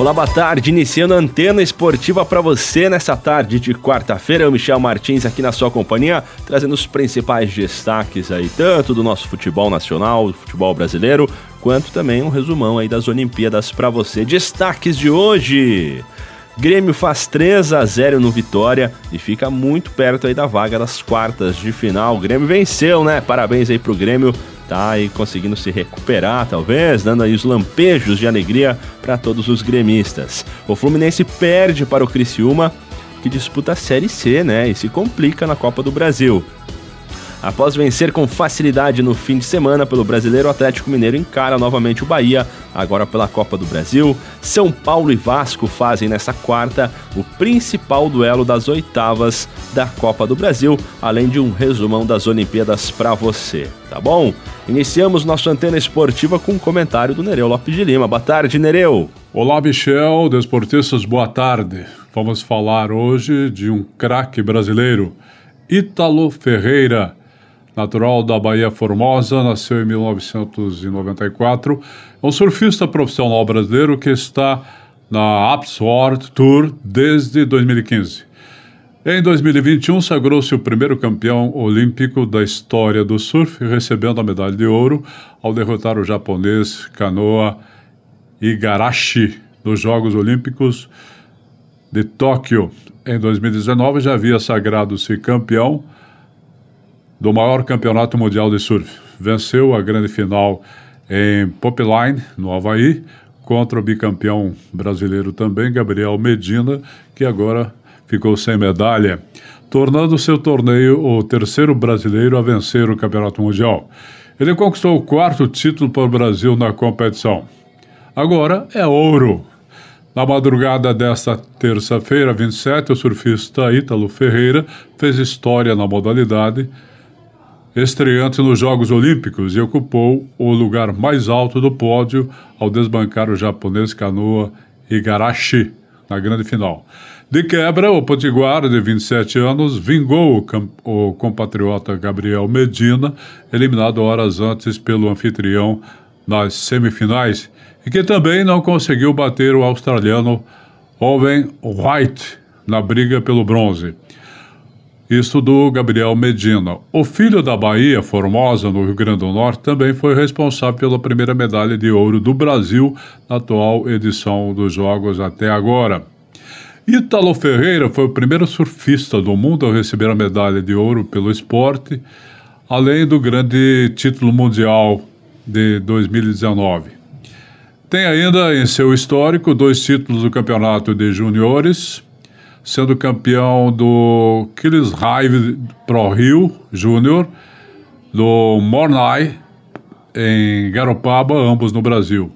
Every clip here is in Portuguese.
Olá, boa tarde. Iniciando a antena esportiva para você nessa tarde de quarta-feira. Eu, Michel Martins, aqui na sua companhia, trazendo os principais destaques aí, tanto do nosso futebol nacional, do futebol brasileiro, quanto também um resumão aí das Olimpíadas para você. Destaques de hoje. Grêmio faz 3 a 0 no Vitória e fica muito perto aí da vaga das quartas de final. O Grêmio venceu, né? Parabéns aí pro Grêmio tá aí conseguindo se recuperar, talvez, dando aí os lampejos de alegria para todos os gremistas. O Fluminense perde para o Criciúma, que disputa a Série C, né, e se complica na Copa do Brasil. Após vencer com facilidade no fim de semana pelo Brasileiro, Atlético Mineiro encara novamente o Bahia, agora pela Copa do Brasil. São Paulo e Vasco fazem nessa quarta o principal duelo das oitavas da Copa do Brasil, além de um resumão das Olimpíadas para você, tá bom? Iniciamos nossa antena esportiva com um comentário do Nereu Lopes de Lima. Boa tarde, Nereu. Olá, Michel, desportistas, boa tarde. Vamos falar hoje de um craque brasileiro, Ítalo Ferreira natural da Bahia Formosa, nasceu em 1994. É um surfista profissional brasileiro que está na Upsword Tour desde 2015. Em 2021, sagrou-se o primeiro campeão olímpico da história do surf, recebendo a medalha de ouro ao derrotar o japonês Kanoa Igarashi nos Jogos Olímpicos de Tóquio. Em 2019, já havia sagrado-se campeão do maior campeonato mundial de surf. Venceu a grande final em Popline, no Havaí, contra o bicampeão brasileiro também, Gabriel Medina, que agora ficou sem medalha, tornando seu torneio o terceiro brasileiro a vencer o campeonato mundial. Ele conquistou o quarto título para o Brasil na competição. Agora é ouro. Na madrugada desta terça-feira, 27, o surfista Ítalo Ferreira fez história na modalidade estreante nos Jogos Olímpicos e ocupou o lugar mais alto do pódio ao desbancar o japonês Kanoa Igarashi na grande final. De quebra, o potiguar, de 27 anos, vingou o, o compatriota Gabriel Medina, eliminado horas antes pelo anfitrião nas semifinais, e que também não conseguiu bater o australiano Owen White na briga pelo bronze. Isso do Gabriel Medina. O filho da Bahia, Formosa, no Rio Grande do Norte, também foi responsável pela primeira medalha de ouro do Brasil na atual edição dos Jogos até agora. Ítalo Ferreira foi o primeiro surfista do mundo a receber a medalha de ouro pelo esporte, além do grande título mundial de 2019. Tem ainda em seu histórico dois títulos do campeonato de juniores sendo campeão do Killis Hive Pro Rio Júnior, do Mornay em Garopaba, ambos no Brasil.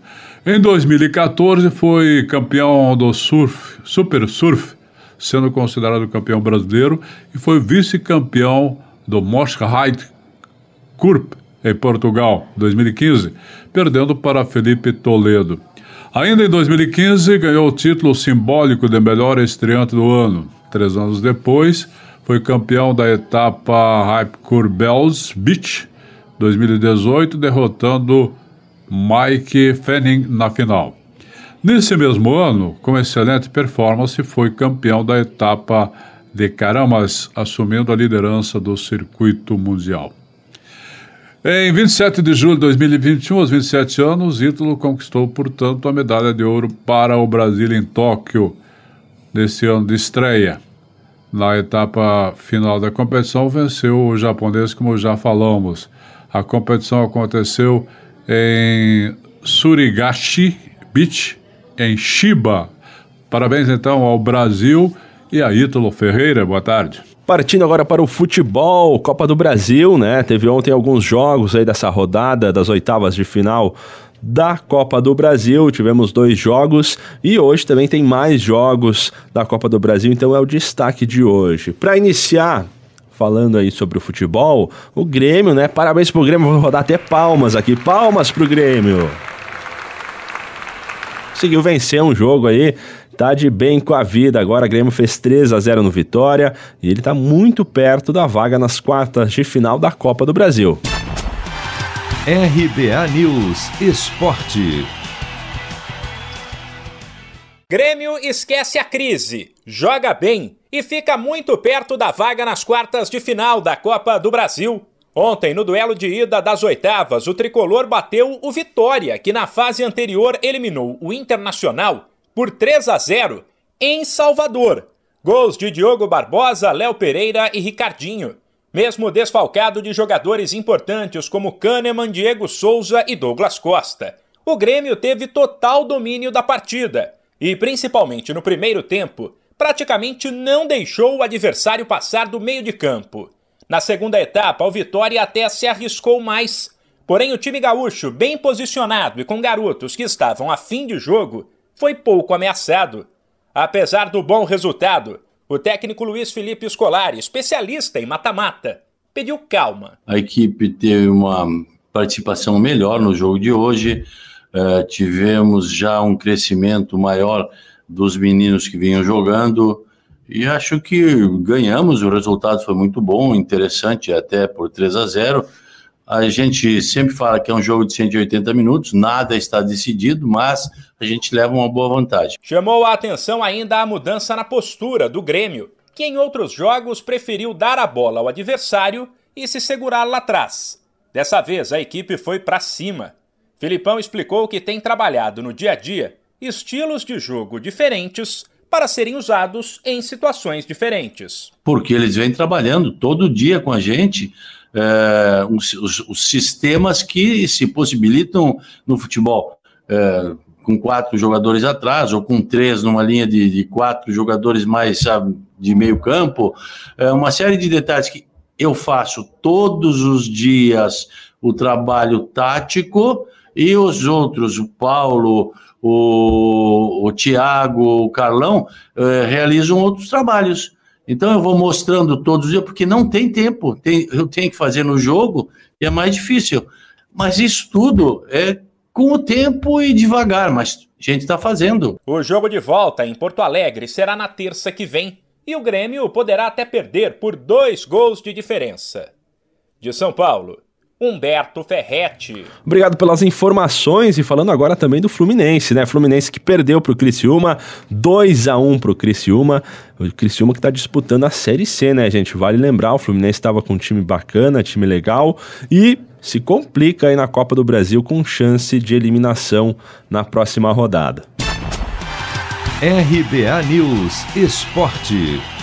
Em 2014 foi campeão do surf, Super Surf, sendo considerado campeão brasileiro e foi vice-campeão do Moschheit Curp em Portugal, 2015, perdendo para Felipe Toledo. Ainda em 2015, ganhou o título simbólico de melhor estreante do ano. Três anos depois, foi campeão da etapa Hype Bells Beach 2018, derrotando Mike Fanning na final. Nesse mesmo ano, com excelente performance, foi campeão da etapa de Caramas, assumindo a liderança do circuito mundial. Em 27 de julho de 2021, aos 27 anos, Ítalo conquistou, portanto, a medalha de ouro para o Brasil em Tóquio, nesse ano de estreia. Na etapa final da competição, venceu o japonês, como já falamos. A competição aconteceu em Surigashi Beach, em Shiba. Parabéns, então, ao Brasil e a Ítalo Ferreira. Boa tarde. Partindo agora para o futebol, Copa do Brasil, né? Teve ontem alguns jogos aí dessa rodada das oitavas de final da Copa do Brasil. Tivemos dois jogos e hoje também tem mais jogos da Copa do Brasil, então é o destaque de hoje. Para iniciar, falando aí sobre o futebol, o Grêmio, né? Parabéns pro Grêmio, vou rodar até palmas aqui. Palmas pro Grêmio. Conseguiu vencer um jogo aí tá de bem com a vida. Agora o Grêmio fez 3 a 0 no Vitória e ele está muito perto da vaga nas quartas de final da Copa do Brasil. RBA News Esporte. Grêmio esquece a crise, joga bem e fica muito perto da vaga nas quartas de final da Copa do Brasil. Ontem, no duelo de ida das oitavas, o tricolor bateu o Vitória, que na fase anterior eliminou o Internacional por 3 a 0 em Salvador. Gols de Diogo Barbosa, Léo Pereira e Ricardinho. Mesmo desfalcado de jogadores importantes como Kahneman, Diego Souza e Douglas Costa. O Grêmio teve total domínio da partida e, principalmente no primeiro tempo, praticamente não deixou o adversário passar do meio de campo. Na segunda etapa, o Vitória até se arriscou mais. Porém, o time gaúcho, bem posicionado e com garotos que estavam a fim de jogo, foi pouco ameaçado. Apesar do bom resultado, o técnico Luiz Felipe Scolari, especialista em mata-mata, pediu calma. A equipe teve uma participação melhor no jogo de hoje, Uh, tivemos já um crescimento maior dos meninos que vinham jogando e acho que ganhamos. O resultado foi muito bom, interessante, até por 3 a 0. A gente sempre fala que é um jogo de 180 minutos, nada está decidido, mas a gente leva uma boa vantagem. Chamou a atenção ainda a mudança na postura do Grêmio, que em outros jogos preferiu dar a bola ao adversário e se segurar lá atrás. Dessa vez a equipe foi para cima Filipão explicou que tem trabalhado no dia a dia estilos de jogo diferentes para serem usados em situações diferentes. Porque eles vêm trabalhando todo dia com a gente é, os, os, sistemas que se possibilitam no futebol. É, com quatro jogadores atrás, ou com três numa linha de, de quatro jogadores mais sabe, de meio campo, é uma série de detalhes que eu faço todos os dias o trabalho tático e os outros, o Paulo, o, o Tiago, o Carlão, eh, realizam outros trabalhos. Então eu vou mostrando todos os dias, porque não tem tempo. Tem, eu tenho que fazer no jogo e é mais difícil. Mas isso tudo é com o tempo e devagar, mas a gente está fazendo. O jogo de volta em Porto Alegre será na terça que vem. E o Grêmio poderá até perder por dois gols de diferença. De São Paulo, Humberto Ferretti. Obrigado pelas informações e falando agora também do Fluminense, né? Fluminense que perdeu para o Criciúma, 2 a 1 para o Criciúma. O Criciúma que está disputando a Série C, né, gente? Vale lembrar, o Fluminense estava com um time bacana, time legal e se complica aí na Copa do Brasil com chance de eliminação na próxima rodada. RBA News Esporte.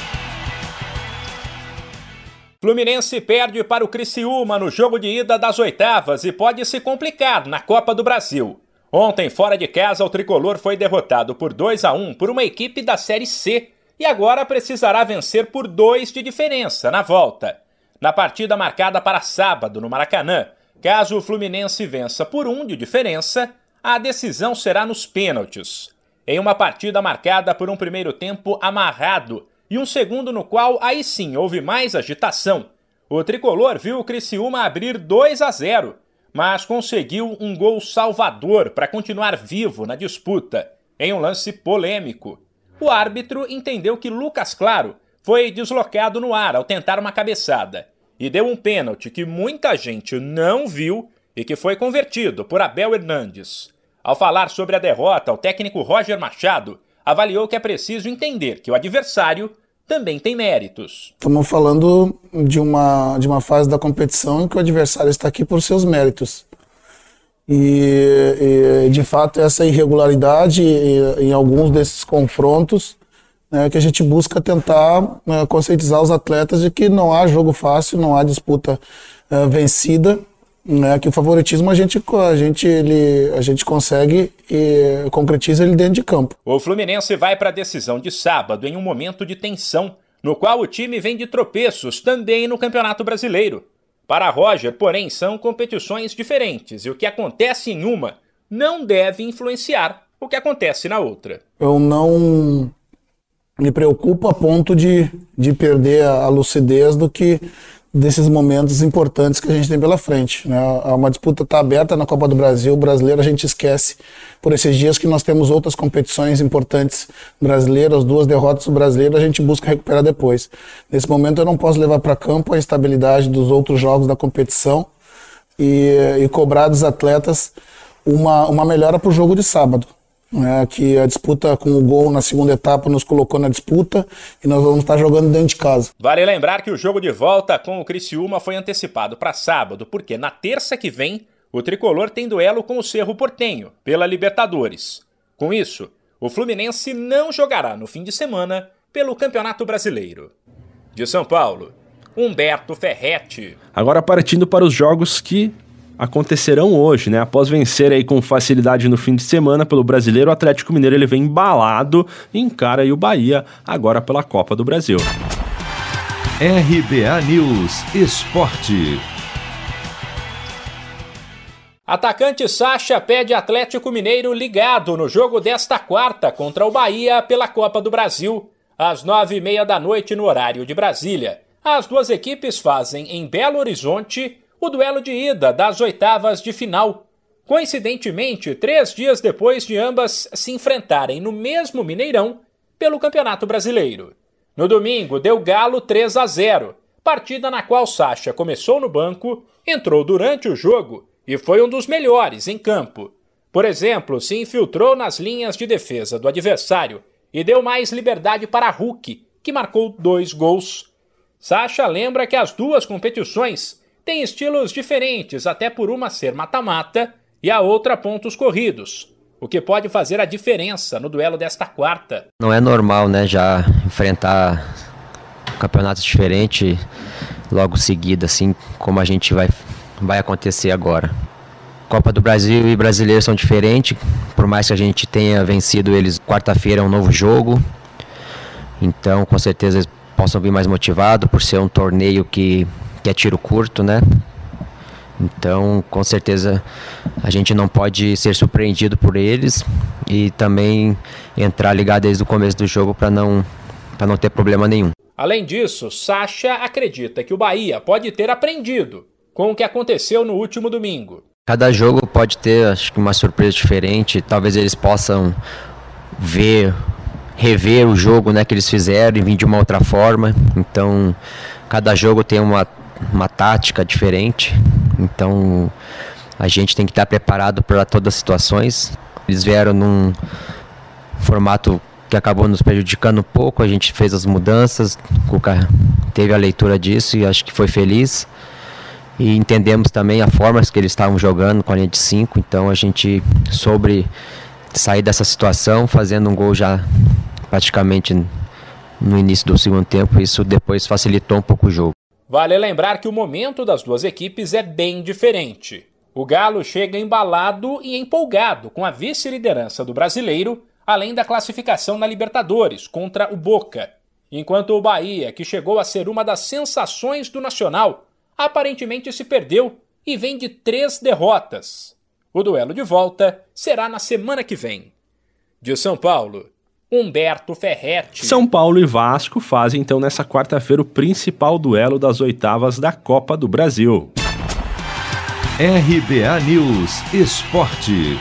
Fluminense perde para o Criciúma no jogo de ida das oitavas e pode se complicar na Copa do Brasil. Ontem, fora de casa, o tricolor foi derrotado por 2 a 1 por uma equipe da Série C e agora precisará vencer por 2 de diferença na volta. Na partida marcada para sábado no Maracanã, caso o Fluminense vença por 1 de diferença, a decisão será nos pênaltis. Em uma partida marcada por um primeiro tempo amarrado e um segundo no qual aí sim houve mais agitação. O tricolor viu o Criciúma abrir 2 a 0, mas conseguiu um gol salvador para continuar vivo na disputa, em um lance polêmico. O árbitro entendeu que Lucas Claro foi deslocado no ar ao tentar uma cabeçada e deu um pênalti que muita gente não viu e que foi convertido por Abel Hernandes. Ao falar sobre a derrota, o técnico Roger Machado avaliou que é preciso entender que o adversário também tem méritos. Estamos falando de uma, de uma fase da competição em que o adversário está aqui por seus méritos. E, e de fato, essa irregularidade em alguns desses confrontos né, que a gente busca tentar né, conscientizar os atletas de que não há jogo fácil, não há disputa uh, vencida né, que o favoritismo a gente, a gente, ele, a gente consegue e concretiza ele dentro de campo. O Fluminense vai para a decisão de sábado em um momento de tensão, no qual o time vem de tropeços também no Campeonato Brasileiro. Para Roger, porém, são competições diferentes e o que acontece em uma não deve influenciar o que acontece na outra. Eu não me preocupo a ponto de, de perder a lucidez do que desses momentos importantes que a gente tem pela frente. Né? Uma disputa está aberta na Copa do Brasil, o brasileiro a gente esquece por esses dias que nós temos outras competições importantes brasileiras, duas derrotas do brasileiro, a gente busca recuperar depois. Nesse momento eu não posso levar para campo a estabilidade dos outros jogos da competição e, e cobrar dos atletas uma, uma melhora para o jogo de sábado. Né, que a disputa com o gol na segunda etapa nos colocou na disputa e nós vamos estar jogando dentro de casa. Vale lembrar que o jogo de volta com o Criciúma foi antecipado para sábado, porque na terça que vem o tricolor tem duelo com o Cerro Portenho pela Libertadores. Com isso, o Fluminense não jogará no fim de semana pelo Campeonato Brasileiro. De São Paulo, Humberto Ferretti. Agora partindo para os jogos que acontecerão hoje, né? Após vencer aí com facilidade no fim de semana pelo Brasileiro, o Atlético Mineiro ele vem embalado e encara aí o Bahia agora pela Copa do Brasil. RBA News Esporte. Atacante Sacha pede Atlético Mineiro ligado no jogo desta quarta contra o Bahia pela Copa do Brasil, às nove e meia da noite no horário de Brasília. As duas equipes fazem em Belo Horizonte o duelo de ida das oitavas de final. Coincidentemente, três dias depois de ambas se enfrentarem no mesmo Mineirão pelo Campeonato Brasileiro. No domingo, deu Galo 3 a 0, partida na qual Sacha começou no banco, entrou durante o jogo e foi um dos melhores em campo. Por exemplo, se infiltrou nas linhas de defesa do adversário e deu mais liberdade para Hulk, que marcou dois gols. Sacha lembra que as duas competições têm estilos diferentes, até por uma ser mata-mata e a outra pontos corridos, o que pode fazer a diferença no duelo desta quarta. Não é normal, né, já enfrentar campeonatos diferentes logo seguida, assim como a gente vai, vai acontecer agora. Copa do Brasil e Brasileiro são diferentes, por mais que a gente tenha vencido eles quarta-feira é um novo jogo. Então, com certeza eles possam vir mais motivados por ser um torneio que que é tiro curto, né? Então, com certeza, a gente não pode ser surpreendido por eles e também entrar ligado desde o começo do jogo para não, não ter problema nenhum. Além disso, Sacha acredita que o Bahia pode ter aprendido com o que aconteceu no último domingo. Cada jogo pode ter, acho que, uma surpresa diferente. Talvez eles possam ver, rever o jogo né, que eles fizeram e vir de uma outra forma. Então, cada jogo tem uma uma tática diferente. Então a gente tem que estar preparado para todas as situações. Eles vieram num formato que acabou nos prejudicando um pouco. A gente fez as mudanças, o Cuca teve a leitura disso e acho que foi feliz. E entendemos também a forma que eles estavam jogando com a linha de 5. Então a gente soube sair dessa situação, fazendo um gol já praticamente no início do segundo tempo. Isso depois facilitou um pouco o jogo. Vale lembrar que o momento das duas equipes é bem diferente. O Galo chega embalado e empolgado com a vice-liderança do brasileiro, além da classificação na Libertadores contra o Boca, enquanto o Bahia, que chegou a ser uma das sensações do Nacional, aparentemente se perdeu e vem de três derrotas. O duelo de volta será na semana que vem. De São Paulo, Humberto Ferretti. São Paulo e Vasco fazem então nessa quarta-feira o principal duelo das oitavas da Copa do Brasil. RBA News Esporte.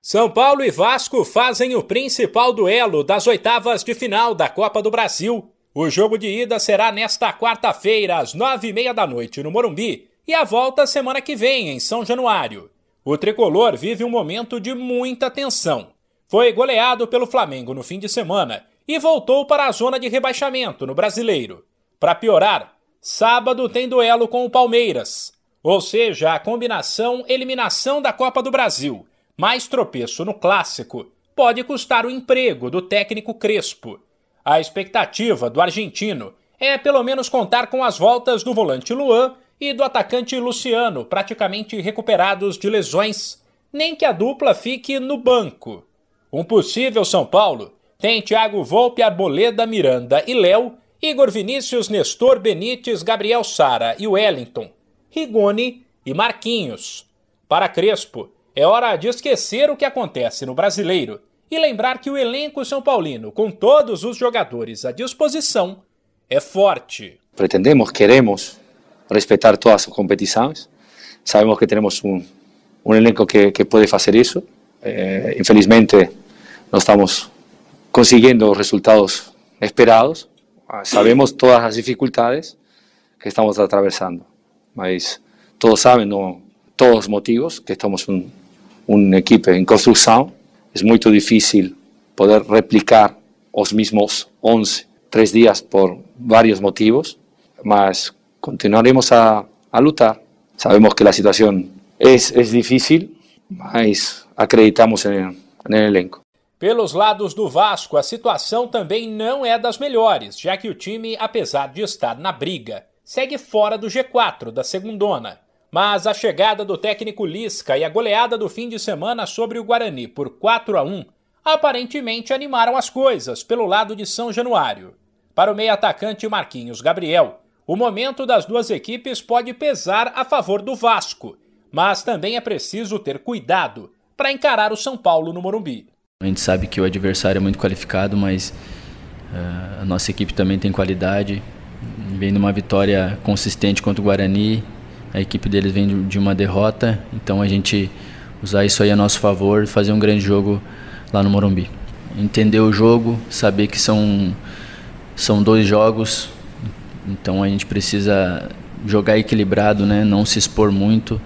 São Paulo e Vasco fazem o principal duelo das oitavas de final da Copa do Brasil. O jogo de ida será nesta quarta-feira, às nove e meia da noite, no Morumbi, e a volta semana que vem, em São Januário. O tricolor vive um momento de muita tensão. Foi goleado pelo Flamengo no fim de semana e voltou para a zona de rebaixamento no Brasileiro. Para piorar, sábado tem duelo com o Palmeiras, ou seja, a combinação eliminação da Copa do Brasil mais tropeço no clássico pode custar o emprego do técnico Crespo. A expectativa do argentino é pelo menos contar com as voltas do volante Luan e do atacante Luciano, praticamente recuperados de lesões, nem que a dupla fique no banco. Um possível São Paulo tem Thiago Volpe, Arboleda, Miranda e Léo, Igor Vinícius, Nestor Benítez, Gabriel Sara e Wellington, Rigoni e Marquinhos. Para Crespo, é hora de esquecer o que acontece no brasileiro e lembrar que o elenco São Paulino, com todos os jogadores à disposição, é forte. Pretendemos, queremos respetar todas as competições. Sabemos que temos um, um elenco que, que pode fazer isso. Eh, infelizmente, não estamos conseguindo os resultados esperados. Ah, sabemos todas as dificuldades que estamos atravessando, mas todos sabem no, todos os motivos que estamos um, uma equipe em construção, é muito difícil poder replicar os mesmos 11 três dias por vários motivos, mas continuaremos a, a lutar. Sabemos que a situação é, é difícil, mas acreditamos no elenco. Pelos lados do Vasco, a situação também não é das melhores, já que o time, apesar de estar na briga, segue fora do G4 da segundona. Mas a chegada do técnico Lisca e a goleada do fim de semana sobre o Guarani por 4 a 1 aparentemente animaram as coisas pelo lado de São Januário. Para o meio atacante Marquinhos Gabriel, o momento das duas equipes pode pesar a favor do Vasco, mas também é preciso ter cuidado para encarar o São Paulo no Morumbi. A gente sabe que o adversário é muito qualificado, mas uh, a nossa equipe também tem qualidade. Vem numa vitória consistente contra o Guarani, a equipe deles vem de uma derrota, então a gente usar isso aí a nosso favor fazer um grande jogo lá no Morumbi. Entender o jogo, saber que são, são dois jogos, então a gente precisa jogar equilibrado, né? não se expor muito.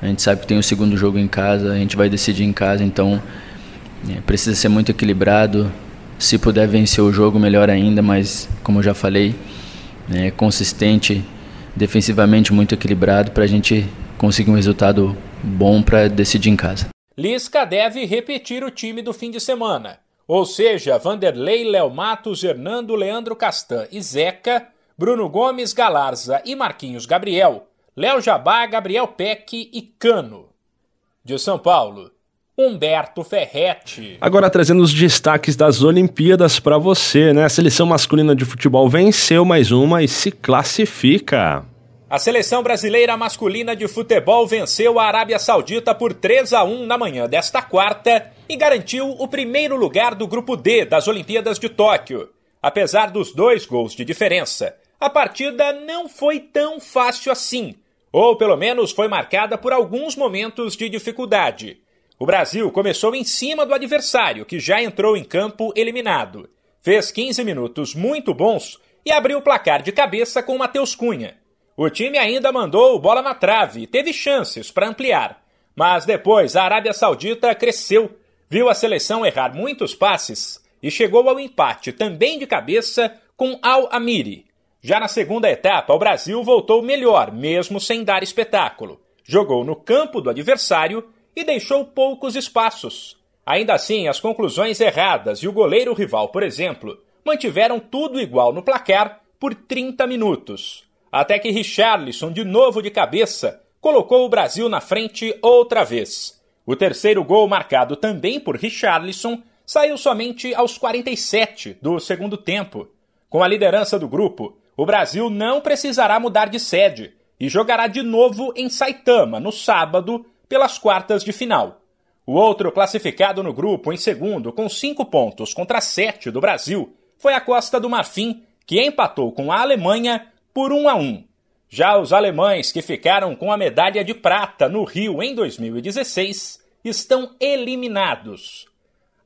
A gente sabe que tem o segundo jogo em casa, a gente vai decidir em casa, então é, precisa ser muito equilibrado. Se puder vencer o jogo, melhor ainda, mas como eu já falei, é consistente, defensivamente muito equilibrado para a gente conseguir um resultado bom para decidir em casa. Lisca deve repetir o time do fim de semana. Ou seja, Vanderlei, Léo Matos, Hernando, Leandro Castan e Zeca, Bruno Gomes, Galarza e Marquinhos Gabriel, Léo Jabá, Gabriel Peck e Cano. De São Paulo, Humberto Ferretti. Agora trazendo os destaques das Olimpíadas para você, né? A seleção masculina de futebol venceu mais uma e se classifica. A seleção brasileira masculina de futebol venceu a Arábia Saudita por 3 a 1 na manhã desta quarta e garantiu o primeiro lugar do grupo D das Olimpíadas de Tóquio. Apesar dos dois gols de diferença, a partida não foi tão fácil assim ou pelo menos foi marcada por alguns momentos de dificuldade. O Brasil começou em cima do adversário, que já entrou em campo eliminado. Fez 15 minutos muito bons e abriu o placar de cabeça com Matheus Cunha. O time ainda mandou bola na trave e teve chances para ampliar. Mas depois a Arábia Saudita cresceu, viu a seleção errar muitos passes e chegou ao empate também de cabeça com Al Amiri. Já na segunda etapa, o Brasil voltou melhor, mesmo sem dar espetáculo. Jogou no campo do adversário e deixou poucos espaços. Ainda assim, as conclusões erradas e o goleiro rival, por exemplo, mantiveram tudo igual no placar por 30 minutos. Até que Richarlison, de novo de cabeça, colocou o Brasil na frente outra vez. O terceiro gol, marcado também por Richarlison, saiu somente aos 47 do segundo tempo. Com a liderança do grupo, o Brasil não precisará mudar de sede e jogará de novo em Saitama no sábado pelas quartas de final. O outro classificado no grupo em segundo com cinco pontos contra sete do Brasil foi a Costa do Marfim, que empatou com a Alemanha por 1 a 1. Já os alemães que ficaram com a medalha de prata no Rio em 2016 estão eliminados.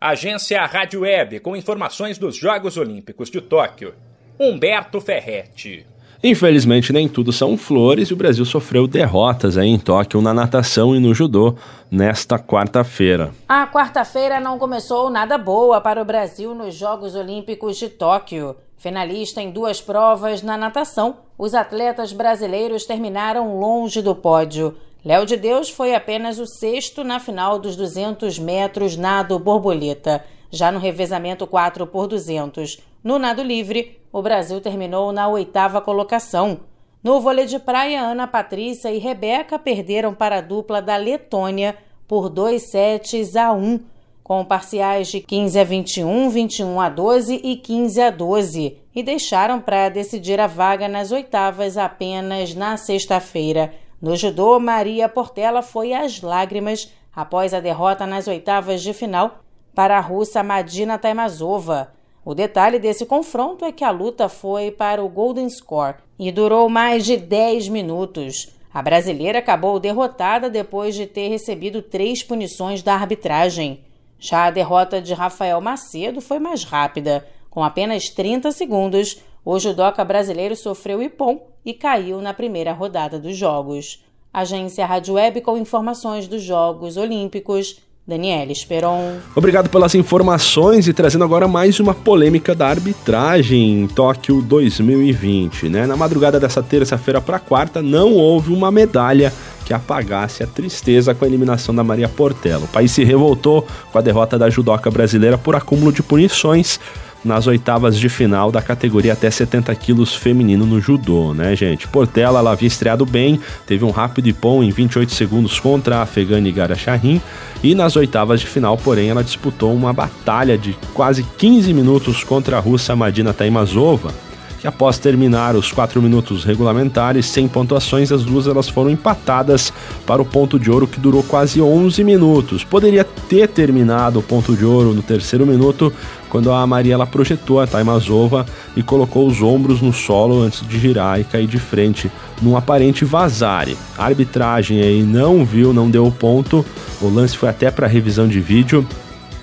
Agência Rádio Web com informações dos Jogos Olímpicos de Tóquio. Humberto Ferretti. Infelizmente, nem tudo são flores e o Brasil sofreu derrotas aí em Tóquio na natação e no judô nesta quarta-feira. A quarta-feira não começou nada boa para o Brasil nos Jogos Olímpicos de Tóquio. Finalista em duas provas na natação, os atletas brasileiros terminaram longe do pódio. Léo de Deus foi apenas o sexto na final dos 200 metros nado borboleta. Já no revezamento 4 por 200, no nado livre, o Brasil terminou na oitava colocação. No vôlei de praia, Ana Patrícia e Rebeca perderam para a dupla da Letônia por 2 sets a 1, com parciais de 15 a 21, 21 a 12 e 15 a 12, e deixaram para decidir a vaga nas oitavas apenas na sexta-feira. No judô, Maria Portela foi às lágrimas após a derrota nas oitavas de final para a russa Madina Taimazova. O detalhe desse confronto é que a luta foi para o Golden Score e durou mais de 10 minutos. A brasileira acabou derrotada depois de ter recebido três punições da arbitragem. Já a derrota de Rafael Macedo foi mais rápida. Com apenas 30 segundos, o judoca brasileiro sofreu ipom e caiu na primeira rodada dos jogos. Agência Rádio Web com informações dos Jogos Olímpicos. Daniela Esperon. Obrigado pelas informações e trazendo agora mais uma polêmica da arbitragem em Tóquio 2020. Né? Na madrugada dessa terça-feira para quarta, não houve uma medalha que apagasse a tristeza com a eliminação da Maria Portela. O país se revoltou com a derrota da judoca brasileira por acúmulo de punições nas oitavas de final da categoria até 70 quilos feminino no judô, né, gente? Portela, ela havia estreado bem, teve um rápido ipom em 28 segundos contra a afegane Gara Shahin e nas oitavas de final, porém, ela disputou uma batalha de quase 15 minutos contra a russa Madina Taimazova, que após terminar os 4 minutos regulamentares sem pontuações, as duas elas foram empatadas para o ponto de ouro que durou quase 11 minutos. Poderia ter terminado o ponto de ouro no terceiro minuto, quando a Maria ela projetou a Taimazova e colocou os ombros no solo antes de girar e cair de frente num aparente vazare. A arbitragem aí não viu, não deu ponto. O lance foi até para revisão de vídeo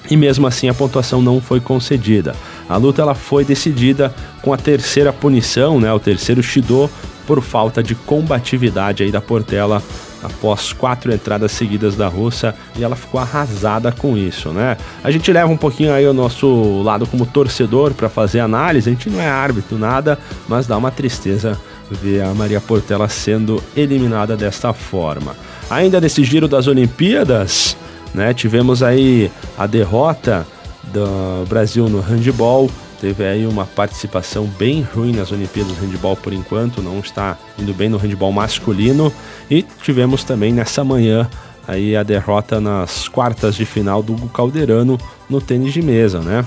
e mesmo assim a pontuação não foi concedida. A luta ela foi decidida com a terceira punição, né, o terceiro Shido, por falta de combatividade aí da Portela após quatro entradas seguidas da russa e ela ficou arrasada com isso, né? A gente leva um pouquinho aí o nosso lado como torcedor para fazer análise, a gente não é árbitro nada, mas dá uma tristeza ver a Maria Portela sendo eliminada desta forma. Ainda nesse giro das Olimpíadas, né, tivemos aí a derrota do Brasil no handball. Teve aí uma participação bem ruim nas Olimpíadas do handball por enquanto, não está indo bem no handball masculino. E tivemos também nessa manhã aí a derrota nas quartas de final do Calderano no tênis de mesa, né?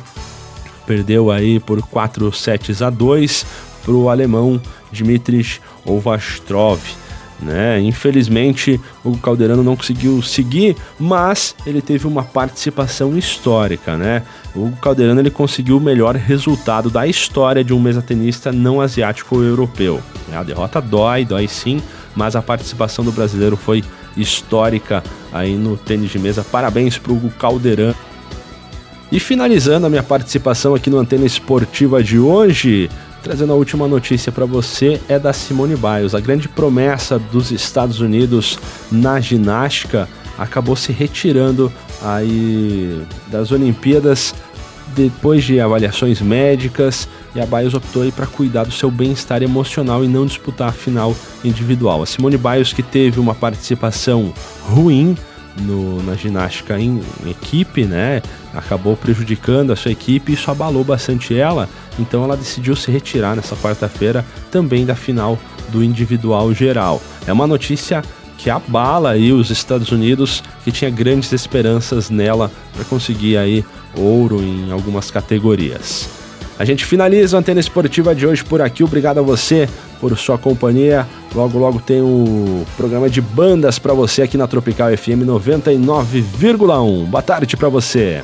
Perdeu aí por 4 sets a 2 para o alemão Dmitry Ovastrov. Né? Infelizmente, o Calderano não conseguiu seguir, mas ele teve uma participação histórica. Né? O Calderano ele conseguiu o melhor resultado da história de um mesatenista não asiático ou europeu. A derrota dói, dói sim, mas a participação do brasileiro foi histórica aí no tênis de mesa. Parabéns para o Calderano. E finalizando a minha participação aqui no Antena Esportiva de hoje, Trazendo a última notícia para você é da Simone Biles. A grande promessa dos Estados Unidos na ginástica acabou se retirando aí das Olimpíadas depois de avaliações médicas e a Biles optou para cuidar do seu bem-estar emocional e não disputar a final individual. A Simone Biles que teve uma participação ruim no, na ginástica em, em, equipe, né? Acabou prejudicando a sua equipe isso abalou bastante ela. Então ela decidiu se retirar nessa quarta-feira também da final do individual geral. É uma notícia que abala aí os Estados Unidos, que tinha grandes esperanças nela para conseguir aí ouro em algumas categorias. A gente finaliza a antena esportiva de hoje por aqui. Obrigado a você por sua companhia. Logo, logo tem o programa de bandas para você aqui na Tropical FM 99,1. Boa tarde para você.